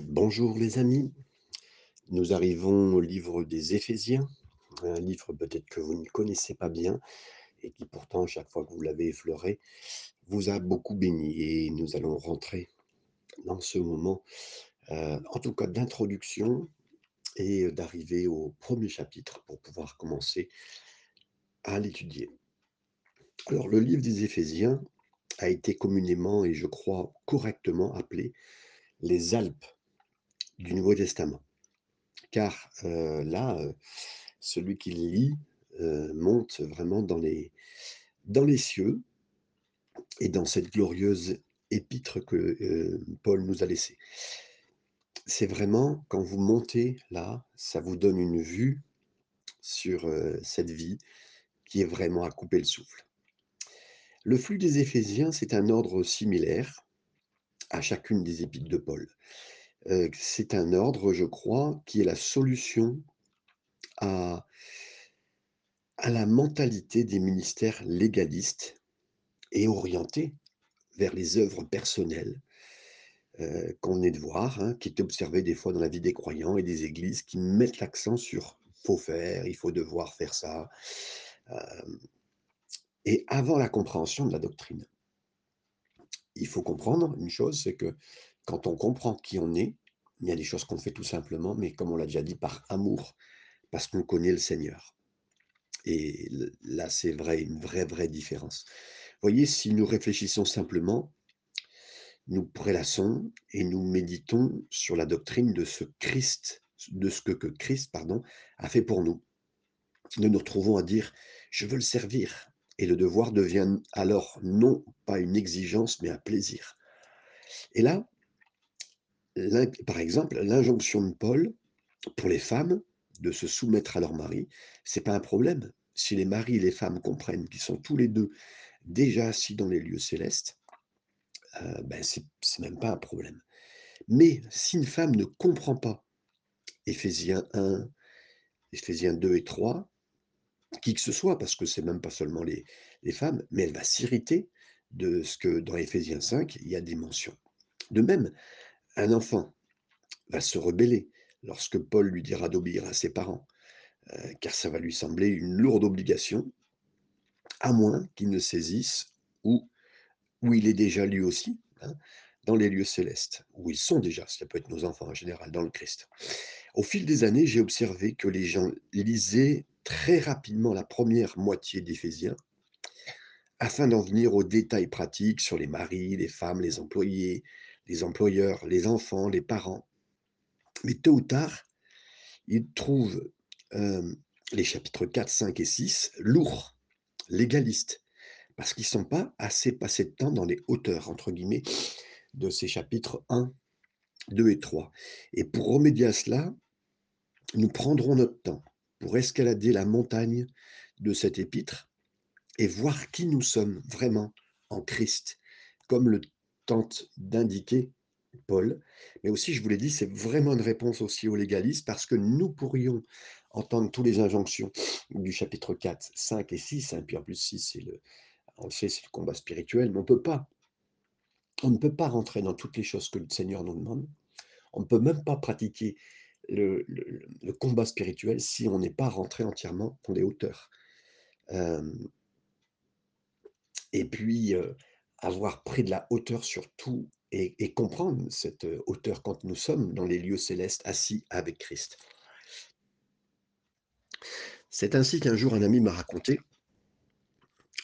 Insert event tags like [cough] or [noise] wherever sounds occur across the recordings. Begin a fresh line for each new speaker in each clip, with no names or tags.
Bonjour les amis, nous arrivons au livre des Éphésiens, un livre peut-être que vous ne connaissez pas bien et qui pourtant, chaque fois que vous l'avez effleuré, vous a beaucoup béni et nous allons rentrer dans ce moment, heu, en tout cas d'introduction et d'arriver au premier chapitre pour pouvoir commencer à l'étudier. Alors le livre des Éphésiens a été communément et je crois correctement appelé les Alpes du Nouveau Testament. Car, heu, là, heu, celui qui lit, heu, monte vraiment dans les dans les cieux et dans cette glorieuse épître que, Paul nous a laissée. C'est vraiment quand vous montez là, ça vous donne une vue sur, cette vie qui est vraiment à couper le souffle. Le flux des Éphésiens, c'est un ordre similaire à chacune des épîtres de Paul. Heu, c'est un ordre, je crois, qui est la solution à la mentalité des ministères légalistes et orientés vers les œuvres personnelles, heu, qu'on venait de voir, hein, qui est observé des fois dans la vie des croyants et des églises qui mettent l'accent sur: «Faut faire, il faut devoir faire ça», hem et avant la compréhension de la doctrine. Il faut comprendre une chose, c'est que quand on comprend qui on est, il y a des choses qu'on fait tout simplement, mais comme on l'a déjà dit, par amour, parce qu'on connaît le Seigneur et là, c'est vrai, une vraie, vraie différence. Voyez, si nous réfléchissons simplement, nous prélassons et nous méditons sur la doctrine de ce Christ, de ce que que Christ, pardon, a fait pour nous. Nous nous retrouvons à dire: «Je veux le servir» et le devoir devient alors non pas une exigence, mais un plaisir. Et là, par exemple, l'injonction de Paul pour les femmes de se soumettre à leur mari, c'est pas un problème. Si les maris et les femmes comprennent qu'ils sont tous les 2 déjà assis dans les lieux célestes, heu, ben, c'est même pas un problème. Mais si une femme ne comprend pas Éphésiens 1, Éphésiens 2 et 3, qui que ce soit, parce que c'est même pas seulement les les femmes, mais elle va s'irriter de ce que dans Éphésiens 5, il y a des mentions. De même, un enfant va se rebeller lorsque Paul lui dira d'obéir à ses parents, heu, car ça va lui sembler une lourde obligation, à moins qu'il ne saisisse où où il est déjà lui aussi, hein, dans les lieux célestes, où ils sont déjà, ça peut être nos enfants en général, dans le Christ. Au fil des années, j'ai observé que les gens lisaient très rapidement la première moitié d'Éphésiens, afin d'en venir aux détails pratiques sur les maris, les femmes, les employés, les employeurs, les enfants, les parents. Mais tôt ou tard, ils trouvent, hem, les chapitres 4, 5 et 6 lourds, légalistes, parce qu'ils sont pas assez passés de temps dans les «hauteurs» entre guillemets de ces chapitres 1, 2 et 3. Et pour remédier à cela, nous prendrons notre temps pour escalader la montagne de cet épître et voir qui nous sommes vraiment en Christ, comme le tente d'indiquer Paul. Mais aussi, je vous l'ai dit, c'est vraiment une réponse aussi aux légalistes parce que nous pourrions entendre tous les injonctions du chapitre 4, 5 et 6, hein, puis en plus 6, c'est le, on le sait, c'est le combat spirituel, mais on peut pas, on ne peut pas rentrer dans toutes les choses que le Seigneur nous demande. On ne peut même pas pratiquer le combat spirituel si on n'est pas rentré entièrement dans les hauteurs. Euh, et puis, euh, avoir pris de la hauteur sur tout et, comprendre cette euh, hauteur quand nous sommes dans les lieux célestes assis avec Christ. C'est ainsi qu'un jour un ami m'a raconté,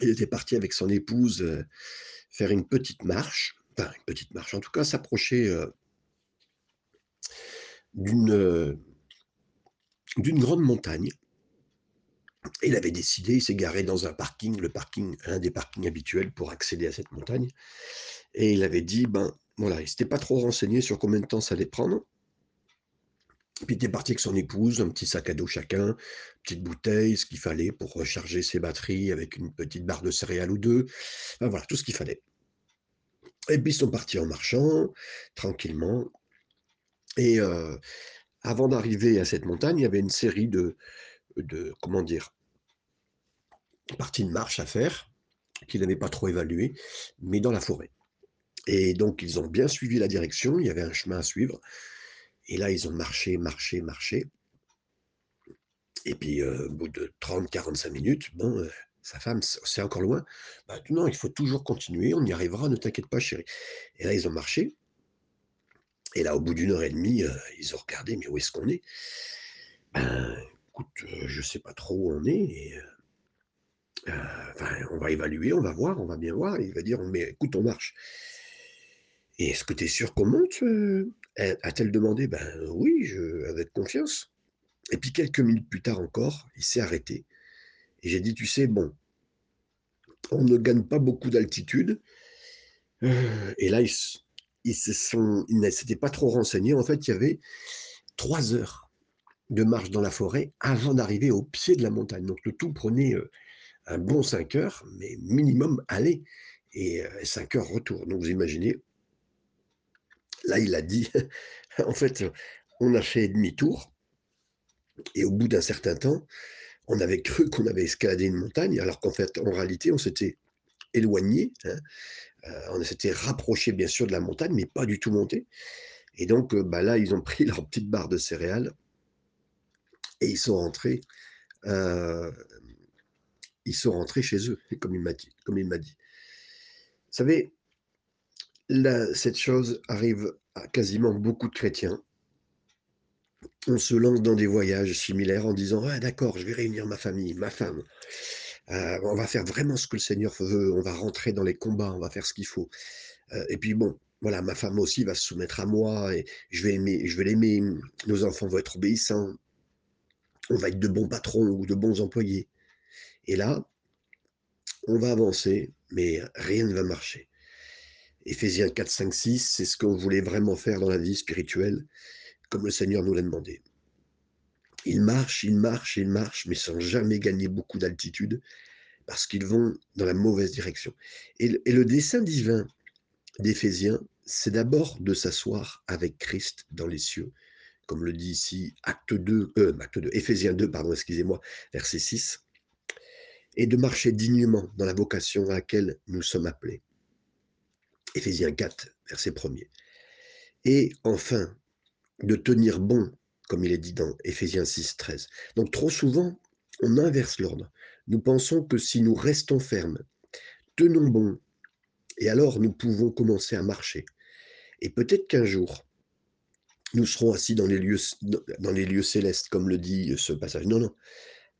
il était parti avec son épouse euh, faire une petite marche, enfin une petite marche, en tout cas s'approcher euh, d'une grande montagne. Il avait décidé, il s'est garé dans un parking, le parking, un des parkings habituels pour accéder à cette montagne. Et il avait dit, ben voilà, il s'était pas trop renseigné sur combien de temps ça allait prendre. Puis il était parti avec son épouse, un petit sac à dos chacun, petite bouteille, ce qu'il fallait pour recharger ses batteries avec une petite barre de céréales ou deux. Enfin, voilà, tout ce qu'il fallait. Et puis ils sont partis en marchant, tranquillement. Et euh, avant d'arriver à cette montagne, il y avait une série de, de comment dire, parties de marche à faire qu'il n'avait pas trop évalué, mais dans la forêt. Et donc ils ont bien suivi la direction, il y avait un chemin à suivre. Et là, ils ont marché, marché, marché. Et puis, heu, au bout de 30-45 minutes, bon, heu, sa femme: «C c'est encore loin?» «Bah, non, il faut toujours continuer, on y arrivera, ne t'inquiète pas chérie» et là, ils ont marché et là, au bout d'1 heure et demie, heu, ils ont regardé: «Mais où est-ce qu'on est?» «Ben, écoute, je sais pas trop où on est enfin, on va évaluer, on va voir, on va bien voir» il va dire: «Mais écoute, on marche» «Et est-ce que tu es sûr qu'on monte, heu?» a a-t-elle demandé. «Ben, oui, je avec confiance» et puis quelques minutes plus tard encore, il s'est arrêté et j'ai dit: «Tu sais, bon» «on ne gagne pas beaucoup d'altitude» heu et là, ils ils ne s'étaient pas trop renseignés. En fait, il y avait 3 heures de marche dans la forêt avant d'arriver au pied de la montagne. Donc le tout prenait, un bon 5 heures, mais minimum aller. Et heu, 5 heures retour. Donc vous imaginez là, il a dit: [laughs] «En fait, on a fait demi-tour» et au bout d'un certain temps, on avait cru qu'on avait escaladé une montagne, alors qu'en fait, en réalité, on s'était éloigné, hein, heu, on s'était rapproché, bien sûr, de la montagne, mais pas du tout monté. Et donc heu, bah, là, ils ont pris [laughs] leur petite barre de céréales et ils sont rentrés, ils sont rentrés chez eux, [laughs] comme il m'a dit comme il m'a dit. Vous savez cette chose arrive à quasiment beaucoup de chrétiens. On se lance dans des voyages similaires en disant: «Ouais, d'accord, je vais réunir ma famille, ma femme, heu, on va faire vraiment ce que le Seigneur veut, on va rentrer dans les combats, on va faire ce qu'il faut, heu et puis bon, voilà, ma femme aussi va se soumettre à moi et je vais aimer je vais l'aimer, nos enfants vont être obéissants» «on va être de bons patrons ou de bons employés» et là on va avancer, mais rien ne va marcher. Éphésiens 4-5-6, c'est ce qu'on voulait vraiment faire dans la vie spirituelle, comme le Seigneur nous l'a demandé. Ils marchent, ils marchent, ils marchent, mais sans jamais gagner beaucoup d'altitude, parce qu'ils vont dans la mauvaise direction et le et dessein divin d'Éphésiens, c'est d'abord de s'asseoir avec Christ dans les cieux, comme le dit ici acte 2, heu, acte 2, Éphésiens 2 pardon, excusez-moi, verset 6 et de marcher dignement dans la vocation à laquelle nous sommes appelés. Éphésiens 4, verset 1er et enfin, de tenir bon, comme il est dit dans Éphésiens 6-13. Donc trop souvent, on inverse l'ordre. Nous pensons que si nous restons fermes, tenons bon et alors nous pouvons commencer à marcher et peut-être qu'un jour nous serons assis dans les lieux dans les lieux célestes, comme le dit ce passage. Non, non,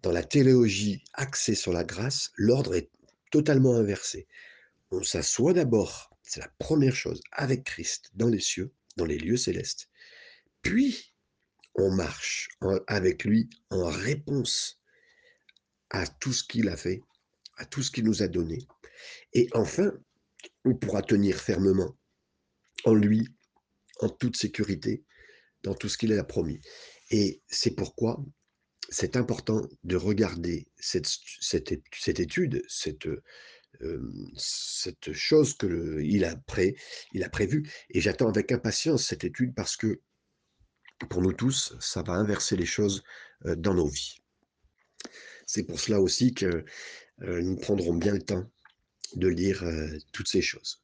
dans la théologie axée sur la grâce, l'ordre est totalement inversé. On s'assoit d'abord, c'est la 1re chose, avec Christ dans les cieux, dans les lieux célestes, puis on marche avec lui en réponse à tout ce qu'il a fait, à tout ce qu'il nous a donné. Et enfin, on pourra tenir fermement en lui, en toute sécurité, dans tout ce qu'il a promis. Et c'est pourquoi c'est important de regarder cette cette cette étude, cette, cette chose que le il a pré il a prévue et j'attends avec impatience cette étude parce que pour nous tous, ça va inverser les choses, dans nos vies. C'est pour cela aussi que, nous prendrons bien le temps de lire, toutes ces choses.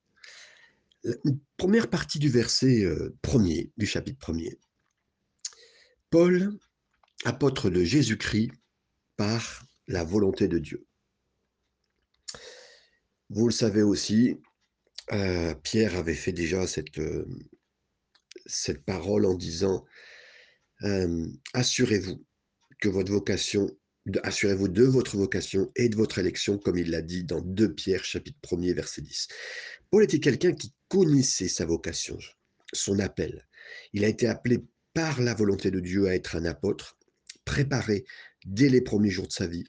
1re partie du verset, 1er du chapitre 1er Paul, apôtre de Jésus-Christ par la volonté de Dieu. Vous le savez aussi, heu, Pierre avait fait déjà cette, hem, cette parole en disant, hem: «Assurez-vous que votre vocation assurez-vous de votre vocation et de votre élection», comme il l'a dit dans 2 Pierre chapitre 1er verset 10. Paul était quelqu'un qui connaissait sa vocation, son appel. Il a été appelé par la volonté de Dieu à être un apôtre, préparé dès les premiers jours de sa vie,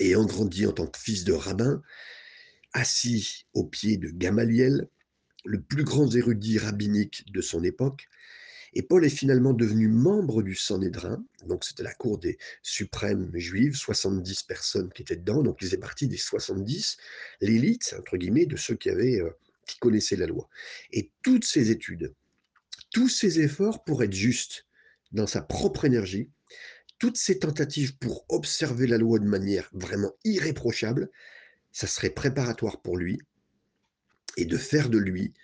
ayant grandi en tant que fils de rabbin, assis aux pieds de Gamaliel, le plus grand érudit rabbinique de son époque et Paul est finalement devenu membre du Sanhédrin, donc c'était la cour des suprêmes juives, 70 personnes qui étaient dedans, donc il faisait partie des 70, «l'élite» entre guillemets de ceux qui avaient, heu, qui connaissaient la loi. Et toutes ces études, tous ces efforts pour être juste dans sa propre énergie, toutes ces tentatives pour observer la loi de manière vraiment irréprochable, ça serait préparatoire pour lui et de faire de lui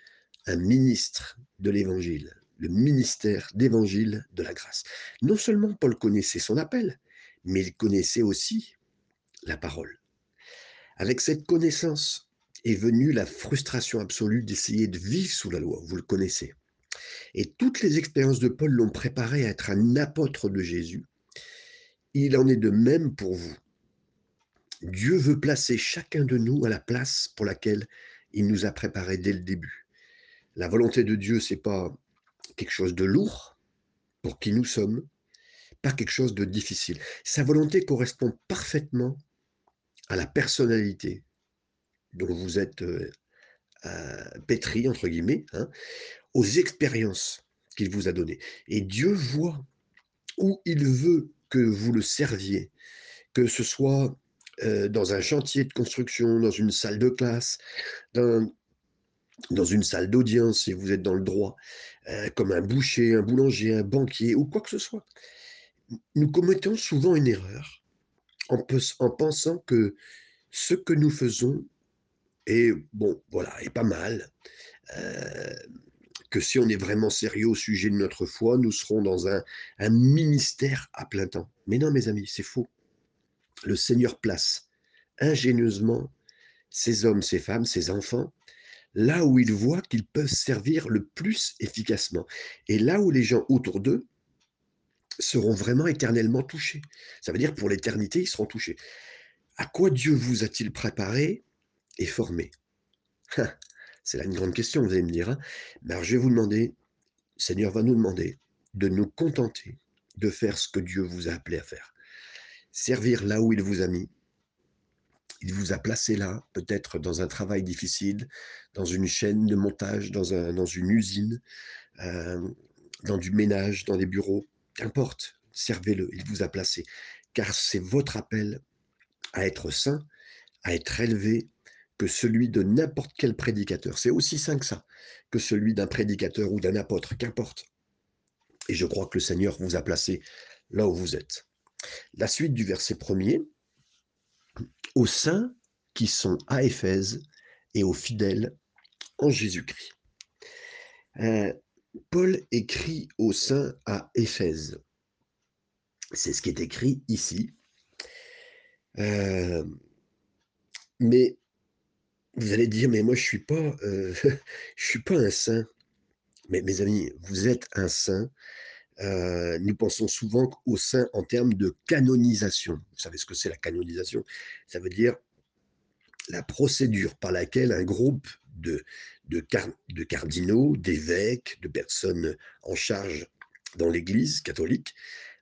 un ministre de l'Évangile, le ministère d'évangile de la grâce. Non seulement Paul connaissait son appel, mais il connaissait aussi la parole. Avec cette connaissance est venue la frustration absolue d'essayer de vivre sous la loi, vous le connaissez. Et toutes les expériences de Paul l'ont préparé à être un apôtre de Jésus. Il en est de même pour vous. Dieu veut placer chacun de nous à la place pour laquelle il nous a préparés dès le début. La volonté de Dieu, c'est pas quelque chose de lourd pour qui nous sommes, pas quelque chose de difficile. Sa volonté correspond parfaitement à la personnalité dont vous êtes euh, euh, pétri, entre guillemets, hein, aux expériences qu'il vous a données. Et Dieu voit où il veut que vous le serviez, que ce soit euh, dans un chantier de construction, dans une salle de classe, dans, dans une salle d'audience, si vous êtes dans le droit, euh, comme un boucher, un boulanger, un banquier ou quoi que ce soit. Nous commettons souvent une erreur en, en pensant que ce que nous faisons est, bon, voilà, est pas mal. Euh, que si on est vraiment sérieux au sujet de notre foi, nous serons dans un, ministère à plein temps. Mais non, mes amis, c'est faux. Le Seigneur place ingénieusement ces hommes, ces femmes, ces enfants là où ils voient qu'ils peuvent servir le plus efficacement et là où les gens autour d'eux seront vraiment éternellement touchés. Ça veut dire pour l'éternité, ils seront touchés. À quoi Dieu vous a-t-il préparé et formé? Hein, C'est là une grande question, vous allez me dire. Hein. alors je vais vous demander, Seigneur va nous demander de nous contenter de faire ce que Dieu vous a appelé à faire. Servir là où il vous a mis, il vous a placé là, peut-être dans un travail difficile, dans une chaîne de montage, dans, un, une usine, euh, dans du ménage, dans des bureaux, qu'importe, servez-le, il vous a placé, car c'est votre appel à être saint, à être élevé, que celui de n'importe quel prédicateur. C'est aussi saint que ça, que celui d'un prédicateur ou d'un apôtre, qu'importe. Et je crois que le Seigneur vous a placé là où vous êtes. La suite du verset premier, aux saints qui sont à Éphèse et aux fidèles en Jésus-Christ. Euh, Paul écrit aux saints à Éphèse. C'est ce qui est écrit ici. Euh, mais vous allez dire, mais moi je suis pas, euh, [laughs] suis pas un saint. Mais mes amis, vous êtes un saint euh, nous pensons souvent au sein en termes de canonisation. Vous savez ce que c'est la canonisation? Ça veut dire la procédure par laquelle un groupe de, de, de cardinaux, d'évêques, de personnes en charge dans l'Église catholique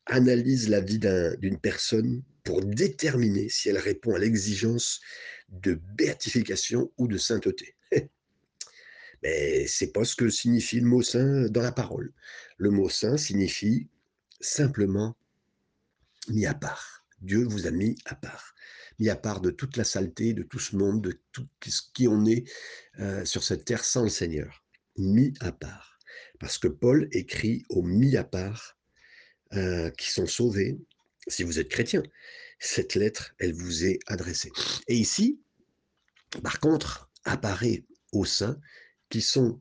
analyse la vie d'une personne pour déterminer si elle répond à l'exigence de béatification ou de sainteté. [laughs] Mais c'est pas ce que signifie le mot saint dans la parole. Le mot saint signifie simplement mis à part. Dieu vous a mis à part. Mis à part de toute la saleté, de tout ce monde, de tout ce qui on est euh, sur cette terre sans le Seigneur. Mis à part. Parce que Paul écrit aux mis à part euh, qui sont sauvés, si vous êtes chrétien. Cette lettre, elle vous est adressée. Et ici, par contre, apparaît au sein qui sont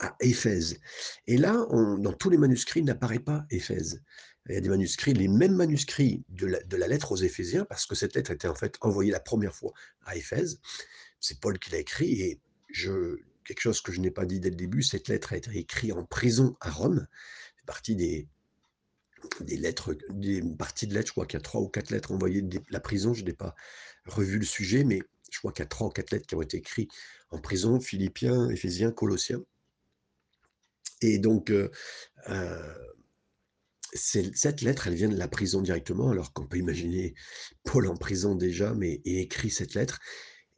à Éphèse. Et là, dans tous les manuscrits, n'apparaît pas Éphèse. Il y a des manuscrits, les mêmes manuscrits de la, lettre aux Éphésiens, parce que cette lettre était en fait envoyée la première fois à Éphèse. C'est Paul qui l'a écrit, et quelque chose que je n'ai pas dit dès le début, cette lettre a été écrite en prison à Rome. C'est partie des, des lettres, des parties de lettres, je crois qu'il y a trois ou quatre lettres envoyées de la prison, je n'ai pas revu le sujet, mais je crois qu'il y a trois ou quatre lettres qui ont été écrites en prison, Philippiens, Éphésiens, Colossiens. Et donc, euh, euh, cette lettre, elle vient de la prison directement, alors qu'on peut imaginer Paul en prison déjà, mais écrit cette lettre.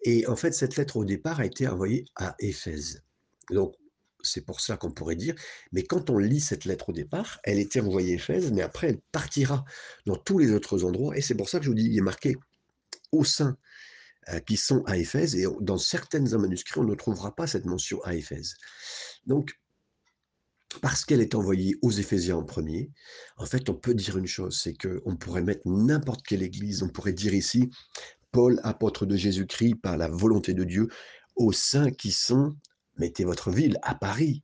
Et en fait, cette lettre, au départ, a été envoyée à Éphèse. Donc, c'est pour ça qu'on pourrait dire, mais quand on lit cette lettre au départ, elle était envoyée à Éphèse, mais après, elle partira dans tous les autres endroits, et c'est pour ça que je vous dis, il est marqué au sein euh, qui sont à Éphèse, et dans certains manuscrits, on ne trouvera pas cette mention à Éphèse. Donc, parce qu'elle est envoyée aux Éphésiens en premier, en fait, on peut dire une chose, c'est qu'on pourrait mettre n'importe quelle église, on pourrait dire ici, Paul, apôtre de Jésus-Christ, par la volonté de Dieu, aux saints qui sont, mettez votre ville, à Paris,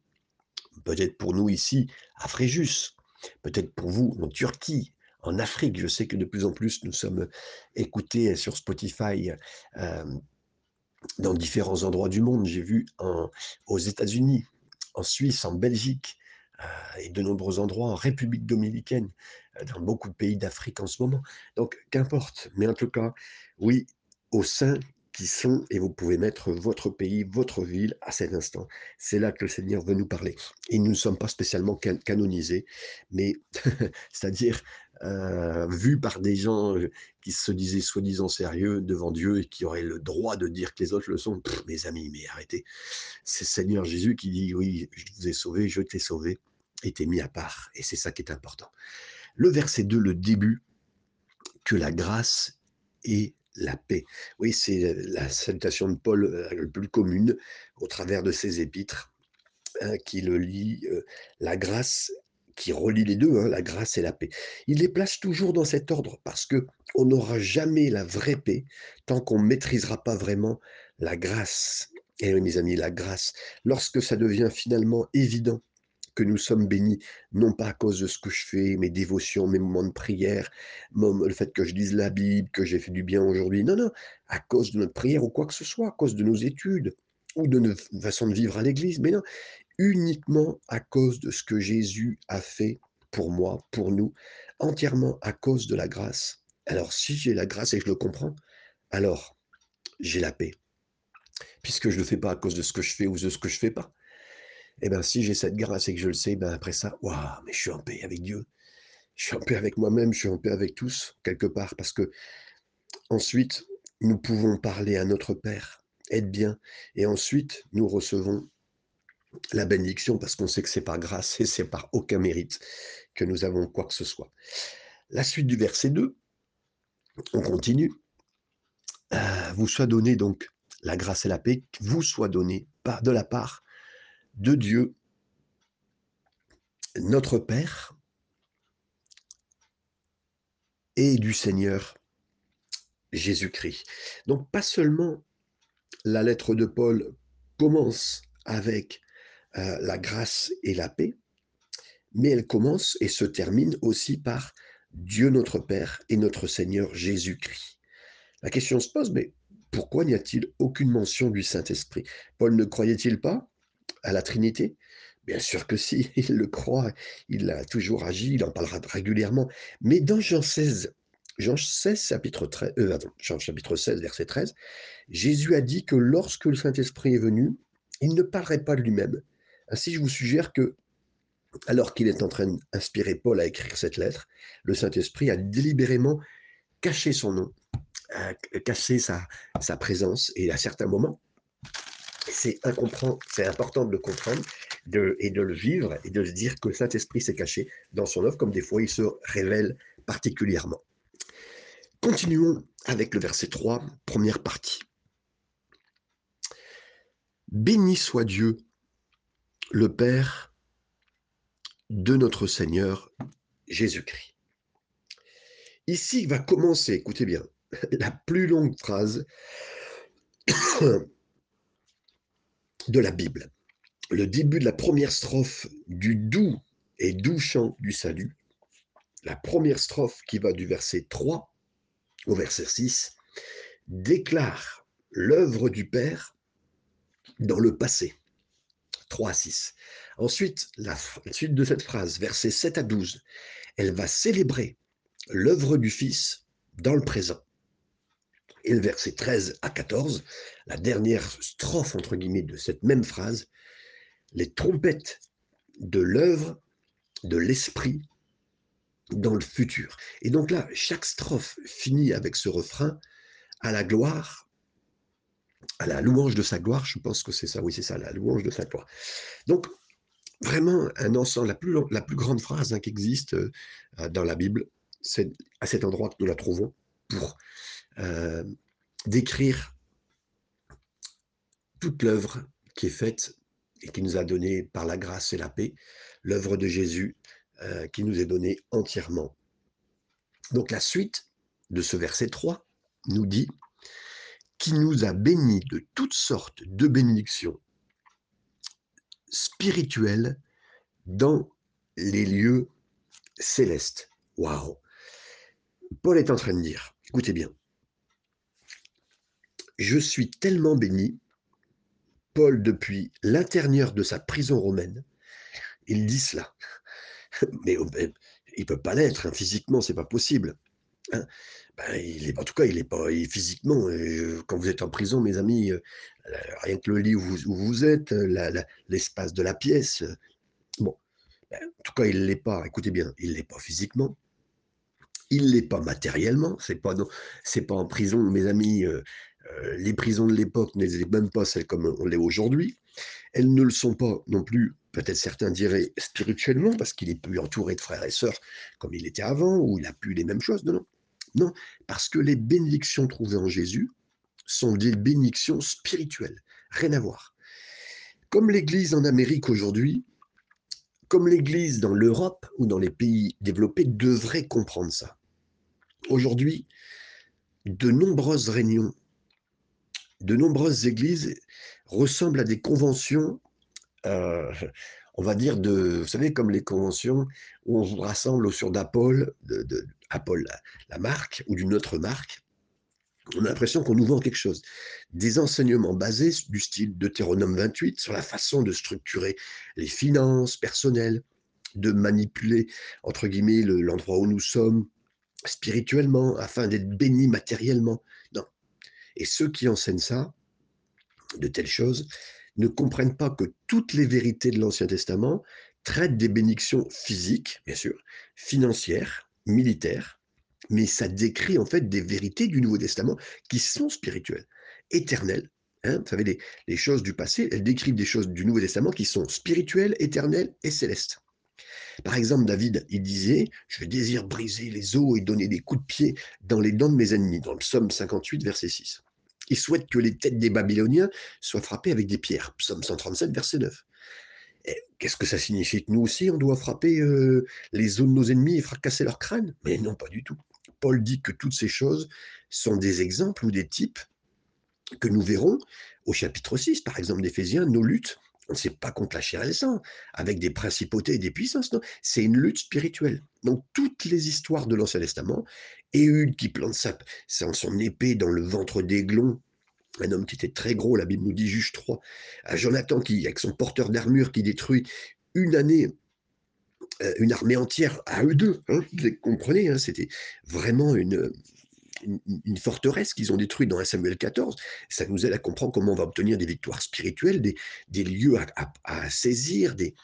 peut-être pour nous ici à Fréjus, peut-être pour vous en Turquie, en Afrique. Je sais que de plus en plus nous sommes écoutés sur Spotify euh, dans différents endroits du monde. J'ai vu aux États-Unis, en Suisse, en Belgique euh, et de nombreux endroits en République dominicaine, euh, dans beaucoup de pays d'Afrique en ce moment. Donc, qu'importe. Mais en tout cas, oui, au sein qui sont, et vous pouvez mettre votre pays, votre ville à cet instant. C'est là que le Seigneur veut nous parler. Et nous ne sommes pas spécialement canonisés, mais [laughs] c'est-à-dire euh, vus par des gens euh, qui se disaient soi-disant sérieux devant Dieu et qui auraient le droit de dire que les autres le sont. mes amis, mais arrêtez. C'est Seigneur Jésus qui dit, oui, je vous ai sauvé, je t'ai sauvé, et t'ai mis à part. Et c'est ça qui est important. Le verset 2, le début, que la grâce et la paix. Oui, c'est la salutation de Paul la plus commune au travers de ses épîtres, hein, qui le lit la grâce, qui relie les deux, hein, la grâce et la paix. Il les place toujours dans cet ordre parce que on n'aura jamais la vraie paix tant qu'on ne maîtrisera pas vraiment la grâce. Et oui, mes amis, la grâce, lorsque ça devient finalement évident que nous sommes bénis, non pas à cause de ce que je fais, mes dévotions, mes moments de prière, le fait que je lise la Bible, que j'ai fait du bien aujourd'hui. Non, non, à cause de notre prière ou quoi que ce soit, à cause de nos études ou de notre façon de vivre à l'église. Mais non, uniquement à cause de ce que Jésus a fait pour moi, pour nous, entièrement à cause de la grâce. Alors, si j'ai la grâce et que je le comprends, alors j'ai la paix. Puisque je ne le fais pas à cause de ce que je fais ou de ce que je ne fais pas. Eh bien, si j'ai cette grâce et que je le sais, ben après ça, waouh, mais je suis en paix avec Dieu. Je suis en paix avec moi-même, je suis en paix avec tous, quelque part, parce que ensuite, nous pouvons parler à notre Père, être bien, et ensuite, nous recevons la bénédiction, parce qu'on sait que c'est par grâce et c'est par aucun mérite que nous avons quoi que ce soit. La suite du verset 2, on continue. Euh, vous soit donné donc la grâce et la paix, vous soit donné par, de la part de Dieu, notre Père, et du Seigneur Jésus-Christ. Donc pas seulement la lettre de Paul commence avec euh, la grâce et la paix, mais elle commence et se termine aussi par Dieu notre Père et notre Seigneur Jésus-Christ. La question se pose, mais pourquoi n'y a-t-il aucune mention du Saint-Esprit? Paul ne croyait-il pas à la Trinité Bien sûr que si, [laughs] il le croit, il a toujours agi, il en parlera régulièrement. Mais dans Jean 16, Jean 16, chapitre, 13, euh, Jean chapitre 16, verset 13, Jésus a dit que lorsque le Saint-Esprit est venu, il ne parlerait pas de lui-même. Ainsi, je vous suggère que, alors qu'il est en train d'inspirer Paul à écrire cette lettre, le Saint-Esprit a délibérément caché son nom, caché sa, sa présence, et à certains moments, c'est important de le comprendre et de le vivre et de se dire que le Saint-Esprit s'est caché dans son œuvre, comme des fois il se révèle particulièrement. Continuons avec le verset 3, première partie. Béni soit Dieu, le Père de notre Seigneur Jésus-Christ. Ici va commencer, écoutez bien, [laughs] la plus longue phrase de la Bible. Le début de la première strophe du doux et doux chant du salut, la première strophe qui va du verset 3 au verset 6, déclare l'œuvre du Père dans le passé. 3 à 6. Ensuite, la suite de cette phrase, versets 7 à 12, elle va célébrer l'œuvre du Fils dans le présent et le verset 13 à 14, la dernière strophe, entre guillemets, de cette même phrase, les trompettes de l'œuvre de l'esprit dans le futur. Et donc là, chaque strophe finit avec ce refrain à la gloire, à la louange de sa gloire, je pense que c'est ça, oui c'est ça, la louange de sa gloire. Donc, vraiment un ensemble, la plus, la plus grande phrase hein, qui existe euh, dans la Bible, c'est à cet endroit que nous la trouvons pour euh, d'écrire toute l'œuvre qui est faite et qui nous a donné par la grâce et la paix, l'œuvre de Jésus euh, qui nous est donnée entièrement. Donc la suite de ce verset 3 nous dit qui nous a bénis de toutes sortes de bénédictions spirituelles dans les lieux célestes. Waouh Paul est en train de dire, écoutez bien, je suis tellement béni, Paul, depuis l'intérieur de sa prison romaine, il dit cela. [laughs] Mais il ne peut pas l'être, hein, physiquement, c'est pas possible. Hein. Ben, en tout cas, il est pas physiquement. Euh, quand vous êtes en prison, mes amis, euh, rien que le lit où vous, êtes, l'espace de la pièce. bon, ben, en tout cas, il l'est pas. Écoutez bien, il l'est pas physiquement. Il l'est pas matériellement. C'est pas, pas en prison, mes amis. Euh, les prisons de l'époque n'étaient même pas celles comme on l'est aujourd'hui. Elles ne le sont pas non plus, peut-être certains diraient spirituellement, parce qu'il est plus entouré de frères et sœurs comme il était avant, ou il a plus les mêmes choses. Non, non. Non, parce que les bénédictions trouvées en Jésus sont des bénédictions spirituelles. Rien à voir. Comme l'Église en Amérique aujourd'hui, comme l'Église dans l'Europe ou dans les pays développés devrait comprendre ça. Aujourd'hui, de nombreuses réunions, de nombreuses églises ressemblent à des conventions, euh, on va dire, de, vous savez, comme les conventions où on vous rassemble sur d'Apple, de, la, marque, ou d'une autre marque, on a l'impression qu'on nous vend quelque chose. Des enseignements basés du style Deutéronome 28 sur la façon de structurer les finances personnelles, de manipuler, entre guillemets, l'endroit où nous sommes spirituellement, afin d'être bénis matériellement. Et ceux qui enseignent ça, de telles choses, ne comprennent pas que toutes les vérités de l'Ancien Testament traitent des bénédictions physiques, bien sûr, financières, militaires, mais ça décrit en fait des vérités du Nouveau Testament qui sont spirituelles, éternelles. Hein, vous savez, les, choses du passé, elles décrivent des choses du Nouveau Testament qui sont spirituelles, éternelles et célestes. Par exemple, David, il disait Je désire briser les os et donner des coups de pied dans les dents de mes ennemis, dans le psaume 58, verset 6. Il souhaite que les têtes des Babyloniens soient frappées avec des pierres, psaume 137, verset 9. Qu'est-ce que ça signifie que nous aussi, on doit frapper euh, les os de nos ennemis et fracasser leur crâne Mais non, pas du tout. Paul dit que toutes ces choses sont des exemples ou des types que nous verrons au chapitre 6, par exemple d'Éphésiens, nos luttes. On ne sait pas contre la chair et le sang, avec des principautés et des puissances. C'est une lutte spirituelle. Donc toutes les histoires de l'Ancien Testament, Éhude qui plante sa, son épée dans le ventre d'Aiglon, un homme qui était très gros, la Bible nous dit juge 3, à Jonathan qui, avec son porteur d'armure qui détruit une année euh, une armée entière à eux deux. Hein, vous comprenez, hein, c'était vraiment une, une, forteresse qu'ils ont détruite dans 1 Samuel 14. Ça nous aide à comprendre comment on va obtenir des victoires spirituelles, des, des lieux à, saisir, des,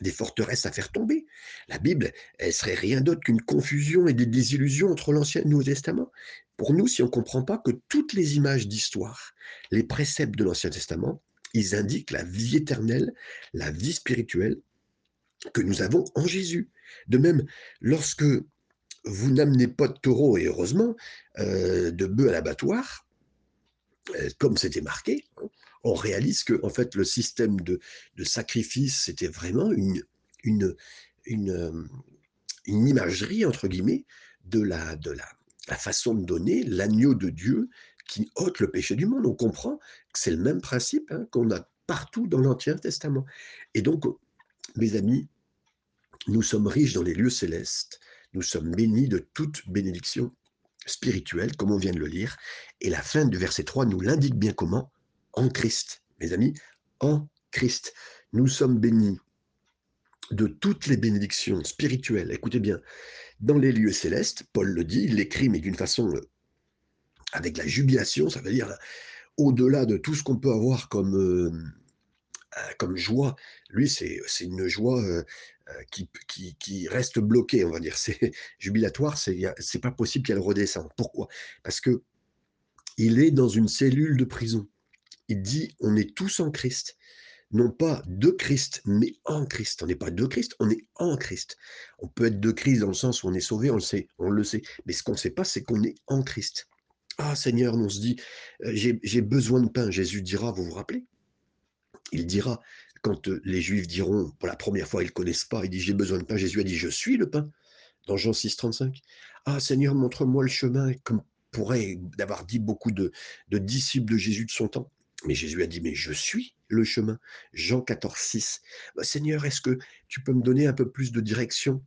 des forteresses à faire tomber. La Bible, elle serait rien d'autre qu'une confusion et des désillusions entre l'Ancien et le Nouveau Testament. Pour nous, si on ne comprend pas que toutes les images d'histoire, les préceptes de l'Ancien Testament, ils indiquent la vie éternelle, la vie spirituelle que nous avons en Jésus. De même, lorsque vous n'amenez pas de taureau, et heureusement, euh, de bœuf à l'abattoir, euh, comme c'était marqué, hein, on réalise que en fait, le système de, sacrifice, c'était vraiment une, une, une, euh, une, imagerie, entre guillemets, de la, de la, la façon de donner l'agneau de Dieu qui ôte le péché du monde. On comprend que c'est le même principe hein, qu'on a partout dans l'Ancien Testament. Et donc, mes amis, nous sommes riches dans les lieux célestes, nous sommes bénis de toute bénédiction spirituelle, comme on vient de le lire, et la fin du verset 3 nous l'indique bien comment En Christ, mes amis, en Christ. Nous sommes bénis de toutes les bénédictions spirituelles. Écoutez bien, dans les lieux célestes, Paul le dit, il l'écrit, mais d'une façon euh, avec la jubilation, ça veut dire au-delà de tout ce qu'on peut avoir comme, euh, euh, joie. Lui, c'est une joie qui, reste bloquée, on va dire. [laughs] C'est jubilatoire, c'est pas possible qu'elle redescende. Pourquoi? Parce que il est dans une cellule de prison. Il dit on est tous en Christ non pas de Christ, mais en Christ. On n'est pas de Christ, on est en Christ. On peut être de Christ dans le sens où on est sauvé, on le sait, on le sait. Mais ce qu'on ne sait pas, c'est qu'on est en Christ. Ah Seigneur, on se dit, euh, j'ai besoin de pain. Jésus dira, vous vous rappelez? Il dira, quand euh, les Juifs diront, pour la première fois, ils ne connaissent pas, il dit, j'ai besoin de pain. Jésus a dit, je suis le pain, dans Jean 6, 35. Ah Seigneur, montre-moi le chemin, comme pourrait d'avoir dit beaucoup de disciples de Jésus de son temps. Mais Jésus a dit: «Mais je suis le chemin». Jean 14, 6. «Bah, Seigneur, est-ce que tu peux me donner un peu plus de direction?»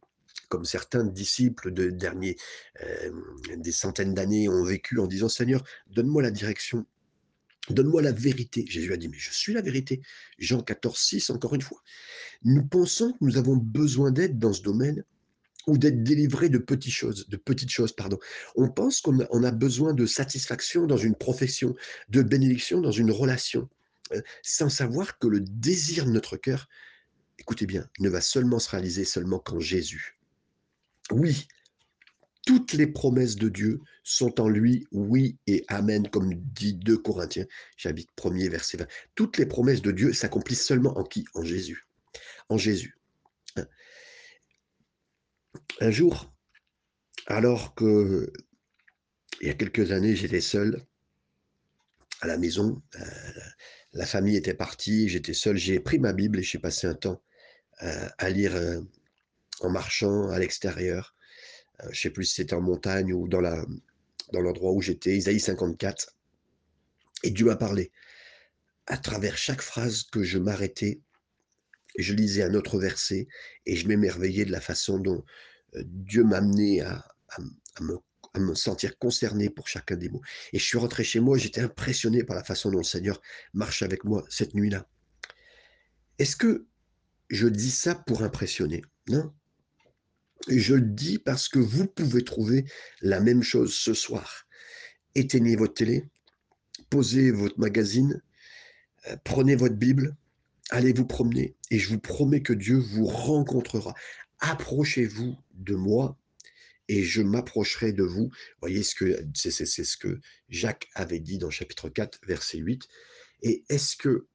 comme certains disciples de derniers, hem, des centaines d'années ont vécu en disant: «Seigneur, donne-moi la direction, donne-moi la vérité». Jésus a dit: «Mais je suis la vérité». Jean 14, 6, encore une fois. Nous pensons que nous avons besoin d'aide dans ce domaine ou d'être délivrés de petites choses de petites choses, pardon. On pense qu'on a besoin de satisfaction dans une profession, de bénédiction dans une relation, heu, sans savoir que le désir de notre cœur, écoutez bien, ne va seulement se réaliser seulement qu'en Jésus. Oui, toutes les promesses de Dieu sont en lui, oui et amen, comme dit 2 Corinthiens, chapitre 1 verset 20. Toutes les promesses de Dieu s'accomplissent seulement en qui? En Jésus. En Jésus. Un jour, alors que, il y a quelques années, j'étais seul à la maison, heu, la famille était partie, j'étais seul, j'ai pris ma Bible et j'ai passé un temps, heu, à lire, heu, en marchant à l'extérieur. Je sais plus si c'était en montagne ou dans la dans l'endroit où j'étais, Isaïe 54 et Dieu m'a parlé. À travers chaque phrase que je m'arrêtais, je lisais un autre verset et je m'émerveillais de la façon dont, heu, Dieu m'amenait à à me à me sentir concerné pour chacun des mots et je suis rentré chez moi, j'étais impressionné par la façon dont le Seigneur marche avec moi cette nuit-là. Est-ce que je dis ça pour impressionner? Non. Je le dis parce que vous pouvez trouver la même chose ce soir. Éteignez votre télé, posez votre magazine, heu, prenez votre Bible, allez vous promener et je vous promets que Dieu vous rencontrera. Approchez-vous de moi et je m'approcherai de vous. Voyez ce que c'est ce que Jacques avait dit dans chapitre 4, verset 8 et est-ce que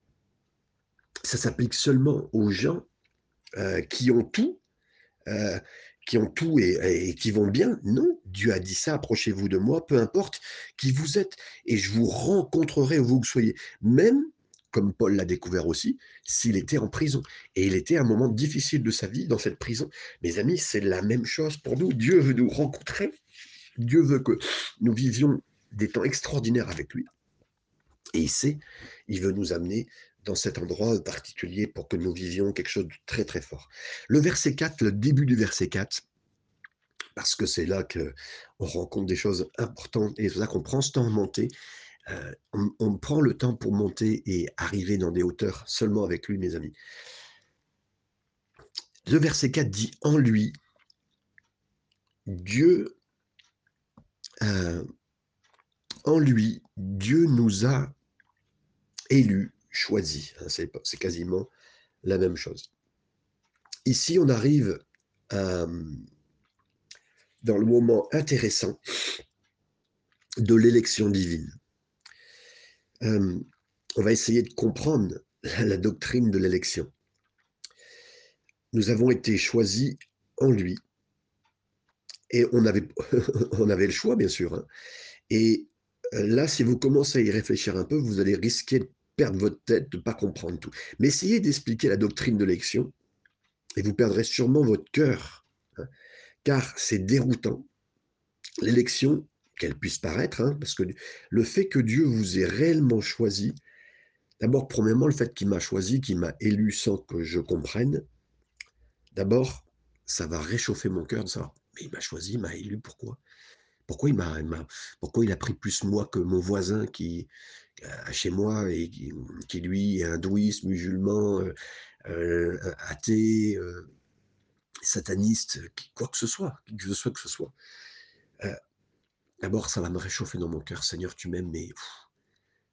ça s'applique seulement aux gens, heu, qui ont tout, heu, qui ont tout et et qui vont bien? Non, Dieu a dit ça: «Approchez-vous de moi, peu importe qui vous êtes et je vous rencontrerai où vous soyez». Même, comme Paul l'a découvert aussi, s'il était en prison et il était à un moment difficile de sa vie dans cette prison. Mes amis, c'est la même chose pour nous. Dieu veut nous rencontrer, Dieu veut que nous vivions des temps extraordinaires avec lui et il sait, il veut nous amener dans cet endroit particulier pour que nous vivions quelque chose de très, très fort. Le verset 4, le début du verset 4, parce que c'est là qu'on rencontre des choses importantes et c'est ça qu'on prend ce temps à monter, heu, on prend le temps pour monter et arriver dans des hauteurs seulement avec lui, mes amis. Le verset 4 dit: «En lui» Dieu heu, en lui, Dieu nous a élus, choisis, hein, c'est quasiment la même chose. Ici, on arrive mmh, dans le moment intéressant de l'élection divine. Hem, on va essayer de comprendre la doctrine de l'élection. Nous avons été choisis en lui et on avait [laughs] on avait le choix bien sûr, hein et là, si vous commencez à y réfléchir un peu, vous allez risquer de perdre votre tête, de pas comprendre tout. Mais essayez d'expliquer la doctrine de l'élection et vous perdrez sûrement votre cœur, hein, car c'est déroutant. L'élection, qu'elle puisse paraître, hein, parce que le fait que Dieu vous ait réellement choisi, d'abord, premièrement, le fait qu'il m'a choisi, qu'il m'a élu sans que je comprenne, d'abord, ça va réchauffer mon cœur de savoir: «Mais il m'a choisi, il m'a élu, pourquoi? Pourquoi il m'a pourquoi il a pris plus moi que mon voisin qui, heu, chez moi et qui lui est hindouiste, musulman, heu heu, athée, sataniste, quoi que ce soit, qui que ce soit que ce soit?» D'abord, ça va me réchauffer dans mon cœur. Seigneur, tu m'aimes, mais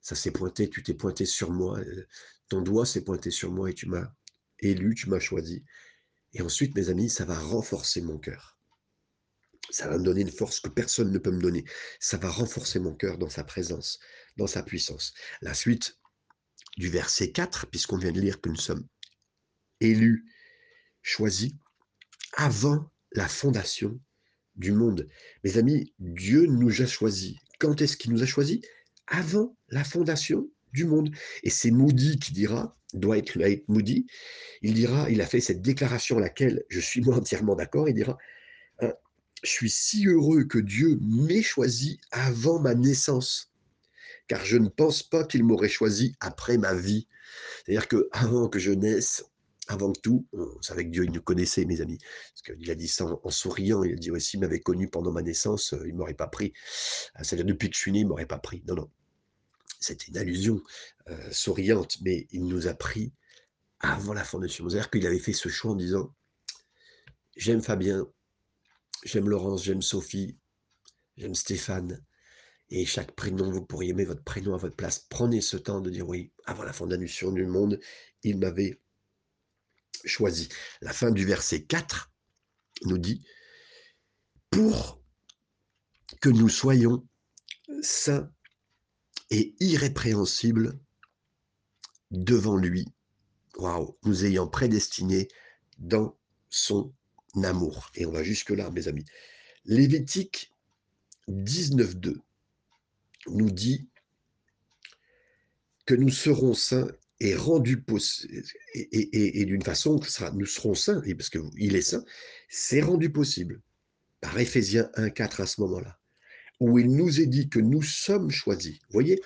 ça s'est pointé, tu t'es pointé sur moi, heu, ton doigt s'est pointé sur moi et tu m'as élu, tu m'as choisi et ensuite, mes amis, ça va renforcer mon cœur. Ça va me donner une force que personne ne peut me donner. Ça va renforcer mon cœur dans sa présence, dans sa puissance. La suite du verset 4, puisqu'on vient de lire que nous sommes élus, choisis avant la fondation du monde. Mes amis, Dieu nous a choisis. Quand est-ce qu'il nous a choisis? Avant la fondation du monde et c'est Moody qui dira, Dwight Dwight Moody, il dira il a fait cette déclaration à laquelle je suis moi entièrement d'accord, il dira, heu: «Je suis si heureux que Dieu m'ait choisi avant ma naissance, car je ne pense pas qu'il m'aurait choisi après ma vie. C'est-à-dire que avant que je naisse, avant tout, c'est avec Dieu, il nous connaissait, mes amis. Parce qu'il a dit ça en, souriant. Il a dit, s'il m'avait connu pendant ma naissance, euh, il ne m'aurait pas pris. Ah, c'est-à-dire, depuis que je suis né, il ne m'aurait pas pris. Non, non. C'était une allusion euh, souriante, mais il nous a pris avant la fondation. C'est-à-dire qu'il avait fait ce choix en disant, j'aime Fabien, j'aime Laurence, j'aime Sophie, j'aime Stéphane. Et chaque prénom, vous pourriez mettre votre prénom à votre place. Prenez ce temps de dire oui, avant la fondation du monde, il m'avait choisi. La fin du verset 4 nous dit, pour que nous soyons saints et irrépréhensibles devant lui, nous ayant prédestinés dans son amour. Et on va jusque-là, mes amis. Lévitique 19.2 nous dit que nous serons saints est rendu possible, et, d'une façon, sera, nous serons saints, parce qu'il est saint, c'est rendu possible par Éphésiens 1.4 à ce moment-là, où il nous est dit que nous sommes choisis. Vous voyez,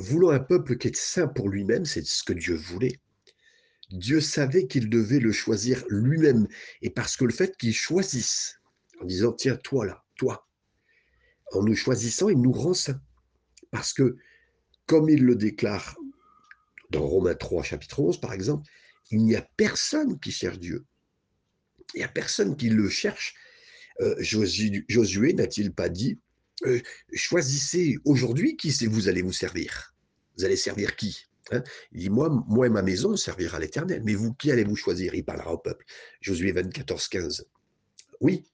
voulant un peuple qui est saint pour lui-même, c'est ce que Dieu voulait. Dieu savait qu'il devait le choisir lui-même, et parce que le fait qu'il choisisse, en disant, tiens, toi là, toi, en nous choisissant, il nous rend saints. Parce que, comme il le déclare dans Romains 3, chapitre 11, par exemple, il n'y a personne qui cherche Dieu. Il n'y a personne qui le cherche. Euh, Josué, n'a-t-il pas dit euh, choisissez aujourd'hui qui vous allez vous servir Vous allez servir qui hein? Il dit moi, moi et ma maison, on servira l'Éternel. Mais vous, qui allez-vous choisir? Il parlera au peuple. Josué 24, 15. Oui,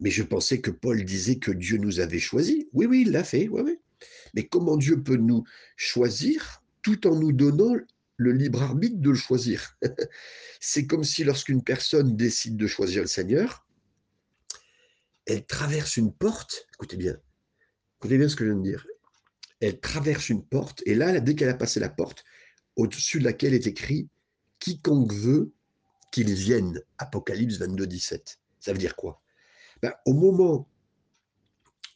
mais je pensais que Paul disait que Dieu nous avait choisis. Oui, oui, il l'a fait. Mais comment Dieu peut nous choisir tout en nous donnant le libre arbitre de le choisir. [laughs] C'est comme si lorsqu'une personne décide de choisir le Seigneur, elle traverse une porte, écoutez bien, écoutez bien ce que je viens de dire, elle traverse une porte, et là, dès qu'elle a passé la porte, au-dessus de laquelle est écrit « Quiconque veut qu'il vienne », Apocalypse 22, 17. Ça veut dire quoi? Ben, Au moment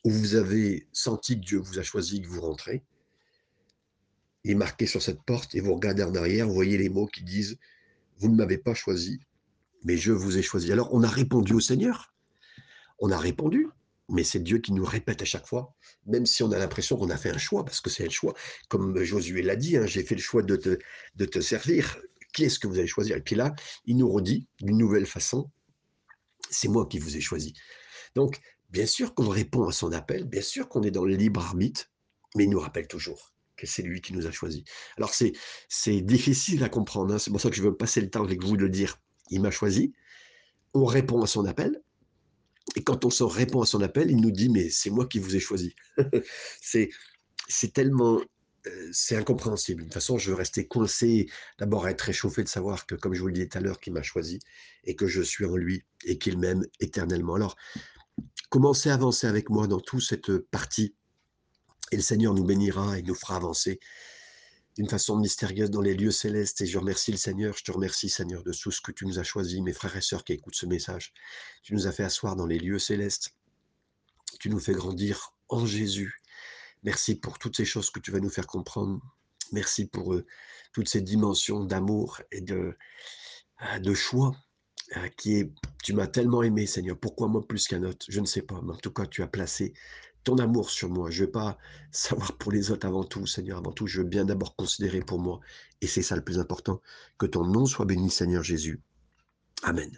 où vous avez senti que Dieu vous a choisi, que vous rentrez, est marqué sur cette porte et vous regardez en arrière, vous voyez les mots qui disent Vous ne m'avez pas choisi, mais je vous ai choisi. Alors on a répondu au Seigneur, on a répondu, mais c'est Dieu qui nous répète à chaque fois, même si on a l'impression qu'on a fait un choix, parce que c'est un choix, comme Josué l'a dit, hein, j'ai fait le choix de te, de te servir. Qui est-ce que vous allez choisir Et puis là, il nous redit d'une nouvelle façon c'est moi qui vous ai choisi. Donc, bien sûr qu'on répond à son appel, bien sûr qu'on est dans le libre arbitre, mais il nous rappelle toujours c'est lui qui nous a choisis. Alors c'est, difficile à comprendre, hein. c'est pour ça que je veux passer le temps avec vous de le dire. Il m'a choisi, on répond à son appel, et quand on se répond à son appel, il nous dit, mais c'est moi qui vous ai choisi. [laughs] c'est, tellement... Euh, c'est incompréhensible. De toute façon, je veux rester coincé, d'abord être réchauffé de savoir que, comme je vous le disais tout à l'heure, qu'il m'a choisi et que je suis en lui et qu'il m'aime éternellement. Alors, commencez à avancer avec moi dans toute cette partie et le Seigneur nous bénira et nous fera avancer d'une façon mystérieuse dans les lieux célestes. Et je remercie le Seigneur, je te remercie Seigneur de tout ce que tu nous as choisi, mes frères et sœurs qui écoutent ce message. Tu nous as fait asseoir dans les lieux célestes. Tu nous fais grandir en Jésus. Merci pour toutes ces choses que tu vas nous faire comprendre. Merci pour euh, toutes ces dimensions d'amour et de, euh, de choix euh, qui est, tu m'as tellement aimé, Seigneur. Pourquoi moi plus qu'un autre? Je ne sais pas, mais en tout cas, tu as placé ton amour sur moi. Je ne veux pas [laughs] savoir pour les autres avant tout, Seigneur. Avant tout, je veux bien d'abord considérer pour moi. Et c'est ça le plus important. Que ton nom soit béni, Seigneur Jésus. Amen.